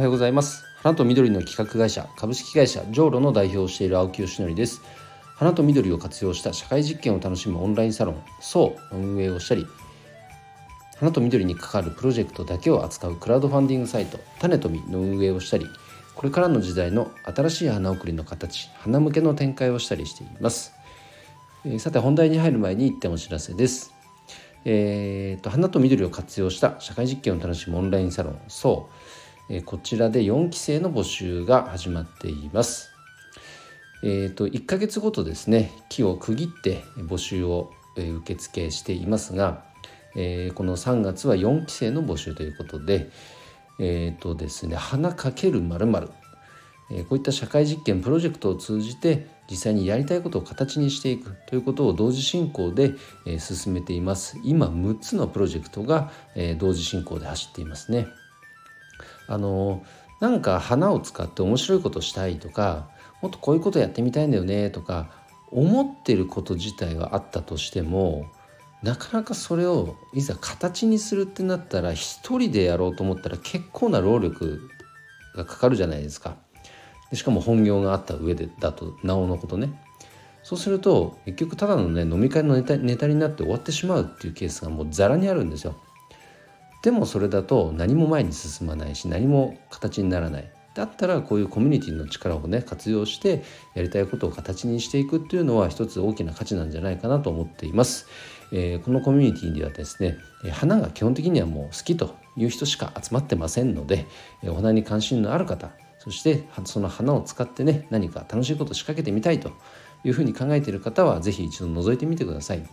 はようございます。花と緑の企画会社株式会社ジョーロの代表をしている青木よしのりです。花と緑を活用した社会実験を楽しむオンラインサロンそうの運営をしたり花と緑に関わるプロジェクトだけを扱うクラウドファンディングサイト種とみの運営をしたりこれからの時代の新しい花送りの形花向けの展開をしたりしています、え、さて本題に入る前に一点お知らせです。えーと、花と緑を活用した社会実験を楽しむオンラインサロンそう、え、こちらで4期生の募集が始まっています。えーと、1ヶ月ごとですね期を区切って募集を、え、受付していますが、えー、この3月は4期生の募集ということでえっ、ー、とですね花かけるまるえこういった社会実験プロジェクトを通じて実際にやりたいことを形にしていくということを同時進行で、え進めています。今6つのプロジェクトが、え同時進行で走っていますね。あのなんか花を使って面白いことしたいとかもっとこういうことやってみたいんだよねとか思ってること自体はあったとしてもなかなかそれをいざ形にするってなったら一人でやろうと思ったら結構な労力がかかるじゃないですか。しかも本業があった上でだとなおのことね。そうすると結局ただのね飲み会のネタネタになって終わってしまうっていうケースがもうザラにあるんですよ。でもそれだと何も前に進まないし何も形にならない。だったらこういうコミュニティの力をね活用してやりたいことを形にしていくっていうのは一つ大きな価値なんじゃないかなと思っています。えー、このコミュニティではですね花が基本的にはもう好きという人しか集まってませんのでお花に関心のある方そしてその花を使ってね何か楽しいことを仕掛けてみたいというふうに考えている方は是非一度覗いてみてください。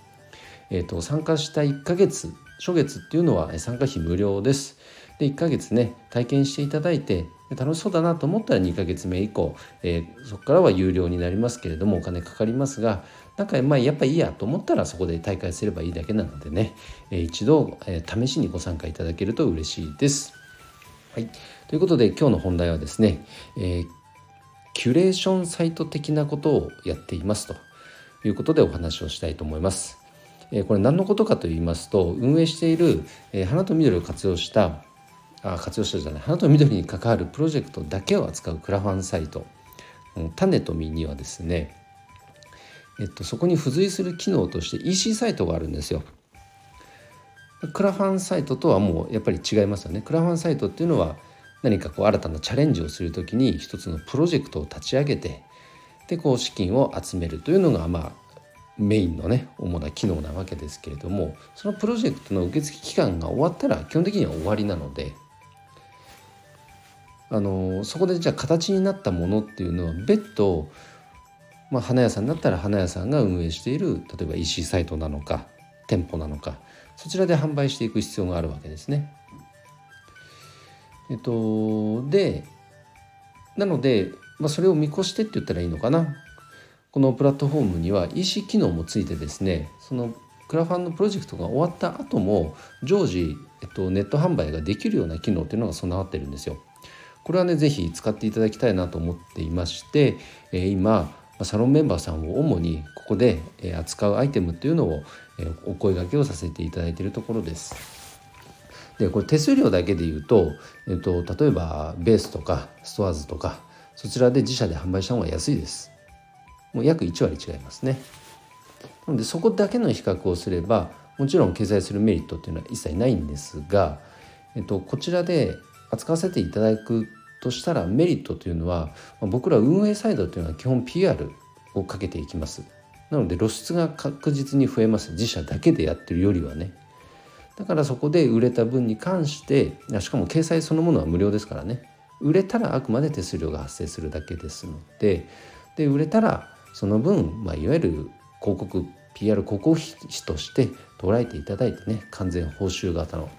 えーと、参加した1ヶ月初月っていうのは参加費無料です。で1ヶ月ね体験していただいて楽しそうだなと思ったら2ヶ月目以降、えー、そこからは有料になりますけれどもお金かかりますがなんかまあやっぱいいやと思ったらそこで大会すればいいだけなのでね、えー、一度、えー、試しにご参加いただけると嬉しいです。はい、ということで今日の本題はですね、えキュレーションサイト的なことをやっていますということでお話をしたいと思います。これ何のことかと言いますと運営している、花と緑を活用したあ活用したじゃない花と緑に関わるプロジェクトだけを扱うクラファンサイト種と実にはですね、えっと、そこに付随する機能として EC サイトがあるんですよ。クラファンサイトとはもうやっぱり違いますよね。クラファンサイトっていうのは何かこう新たなチャレンジをする時に一つのプロジェクトを立ち上げてでこう資金を集めるというのがまあメインのね主な機能なわけですけれどもそのプロジェクトの受付期間が終わったら基本的には終わりなのであのそこでじゃあ形になったものっていうのは別途、まあ、花屋さんだったら花屋さんが運営している例えば EC サイトなのか店舗なのかそちらで販売していく必要があるわけですね。えっとでなので、まあ、それを見越してって言ったらいいのかなこのプラットフォームには EC 機能もついてですねそのクラファンのプロジェクトが終わった後も常時、えっと、ネット販売ができるような機能っていうのが備わってるんですよ。これはね是非使っていただきたいなと思っていまして、えー、今サロンメンバーさんを主にここで扱うアイテムっていうのをお声がけをさせていただいているところです。でこれ手数料だけで言うと、えっと、例えばベースとかストアーズとかそちらで自社で販売した方が安いです。もう約1割違いますね。なのでそこだけの比較をすればもちろん掲載するメリットっていうのは一切ないんですが、えっと、こちらで扱わせていただくとしたらメリットというのは僕ら運営サイドというのは基本 PR をかけていきます。なので露出が確実に増えます。自社だけでやってるよりはね。だからそこで売れた分に関してしかも掲載そのものは無料ですからね。売れたらあくまで手数料が発生するだけですのでで売れたらその分、まあ、いわゆる広告 PR 広告費として捉えていただいてね完全報酬型の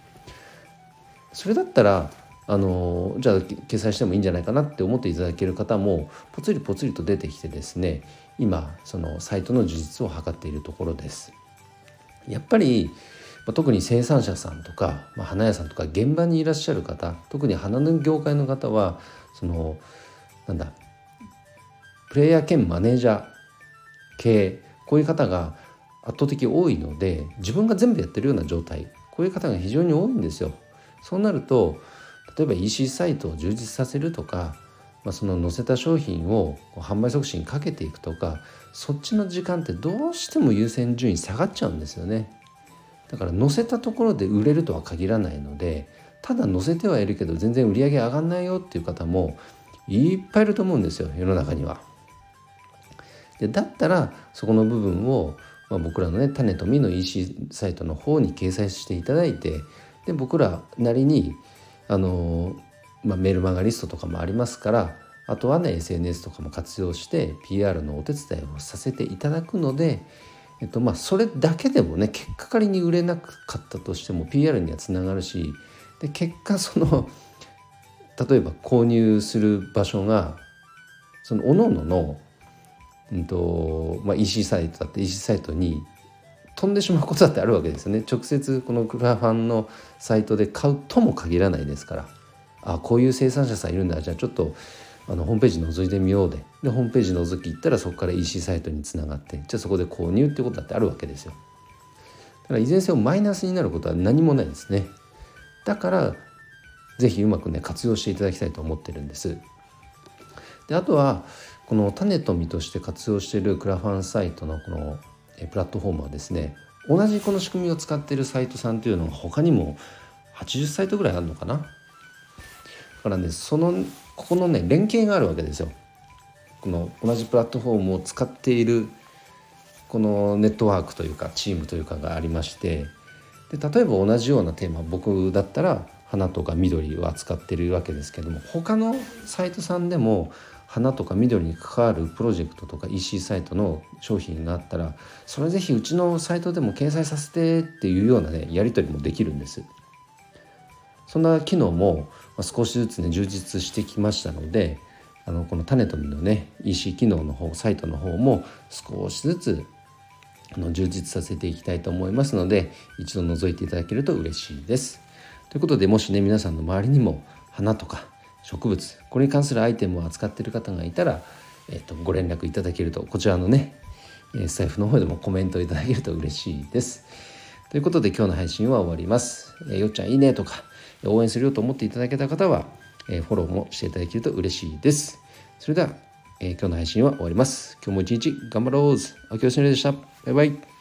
それだったらあのじゃあ掲載してもいいんじゃないかなって思っていただける方もぽつりぽつりと出てきてですね今そのサイトの充実を図っているところです。やっぱり特に生産者さんとか、まあ、花屋さんとか現場にいらっしゃる方特に花の業界の方はそのなんだプレイヤー兼マネージャー系こういう方が圧倒的多いので自分が全部やってるような状態こういう方が非常に多いんですよ。そうなると例えば EC サイトを充実させるとか、まあ、その載せた商品を販売促進かけていくとかそっちの時間ってどうしても優先順位下がっちゃうんですよね。だから載せたところで売れるとは限らないのでただ載せてはいるけど全然売り上げ上がんないよっていう方もいっぱいいると思うんですよ世の中には。でだったらそこの部分を、まあ、僕らのね種と実の EC サイトの方に掲載していただいてで僕らなりにあの、まあ、メールマガリストとかもありますからあとはね SNS とかも活用して PR のお手伝いをさせていただくので、えっとまあ、それだけでもね結果仮に売れなかったとしても PR にはつながるしで結果その例えば購入する場所がその各々のうんとまあ、EC サイトだって EC サイトに飛んでしまうことだってあるわけですよね。直接このクラファンのサイトで買うとも限らないですから。あこういう生産者さんいるんだ。じゃあちょっとあのホームページ覗いてみようで。でホームページ覗き行ったらそこから EC サイトにつながってじゃあそこで購入ってことだってあるわけですよ。だからいずれにせよマイナスになることは何もないですね。だから是非うまくね活用していただきたいと思ってるんです。であとはこの種と実として活用しているクラファンサイトのこのプラットフォームはですね同じこの仕組みを使っているサイトさんというのは他にも80サイトぐらいあるのかな。だからねそのここのね連携があるわけですよ。この同じプラットフォームを使っているこのネットワークというかチームというかがありましてで例えば同じようなテーマ僕だったら花とか緑を扱ってるわけですけども他のサイトさんでも花とか緑に関わるプロジェクトとか EC サイトの商品があったらそれぜひうちのサイトでも掲載させてっていうようなねやり取りもできるんですそんな機能も少しずつね充実してきましたのであのこの種と実のね EC 機能の方サイトの方も少しずつあの充実させていきたいと思いますので一度覗いていただけると嬉しいです。ということでもしね皆さんの周りにも花とか植物これに関するアイテムを扱っている方がいたら、えーと、ご連絡いただけるとこちらのねスタイフの方でもコメントいただけると嬉しいです。ということで今日の配信は終わります。えー、よっちゃんいいねとか応援するよと思っていただけた方は、えー、フォローもしていただけると嬉しいです。それでは、えー、今日の配信は終わります。今日も一日頑張ろう秋吉でした。バイバイ。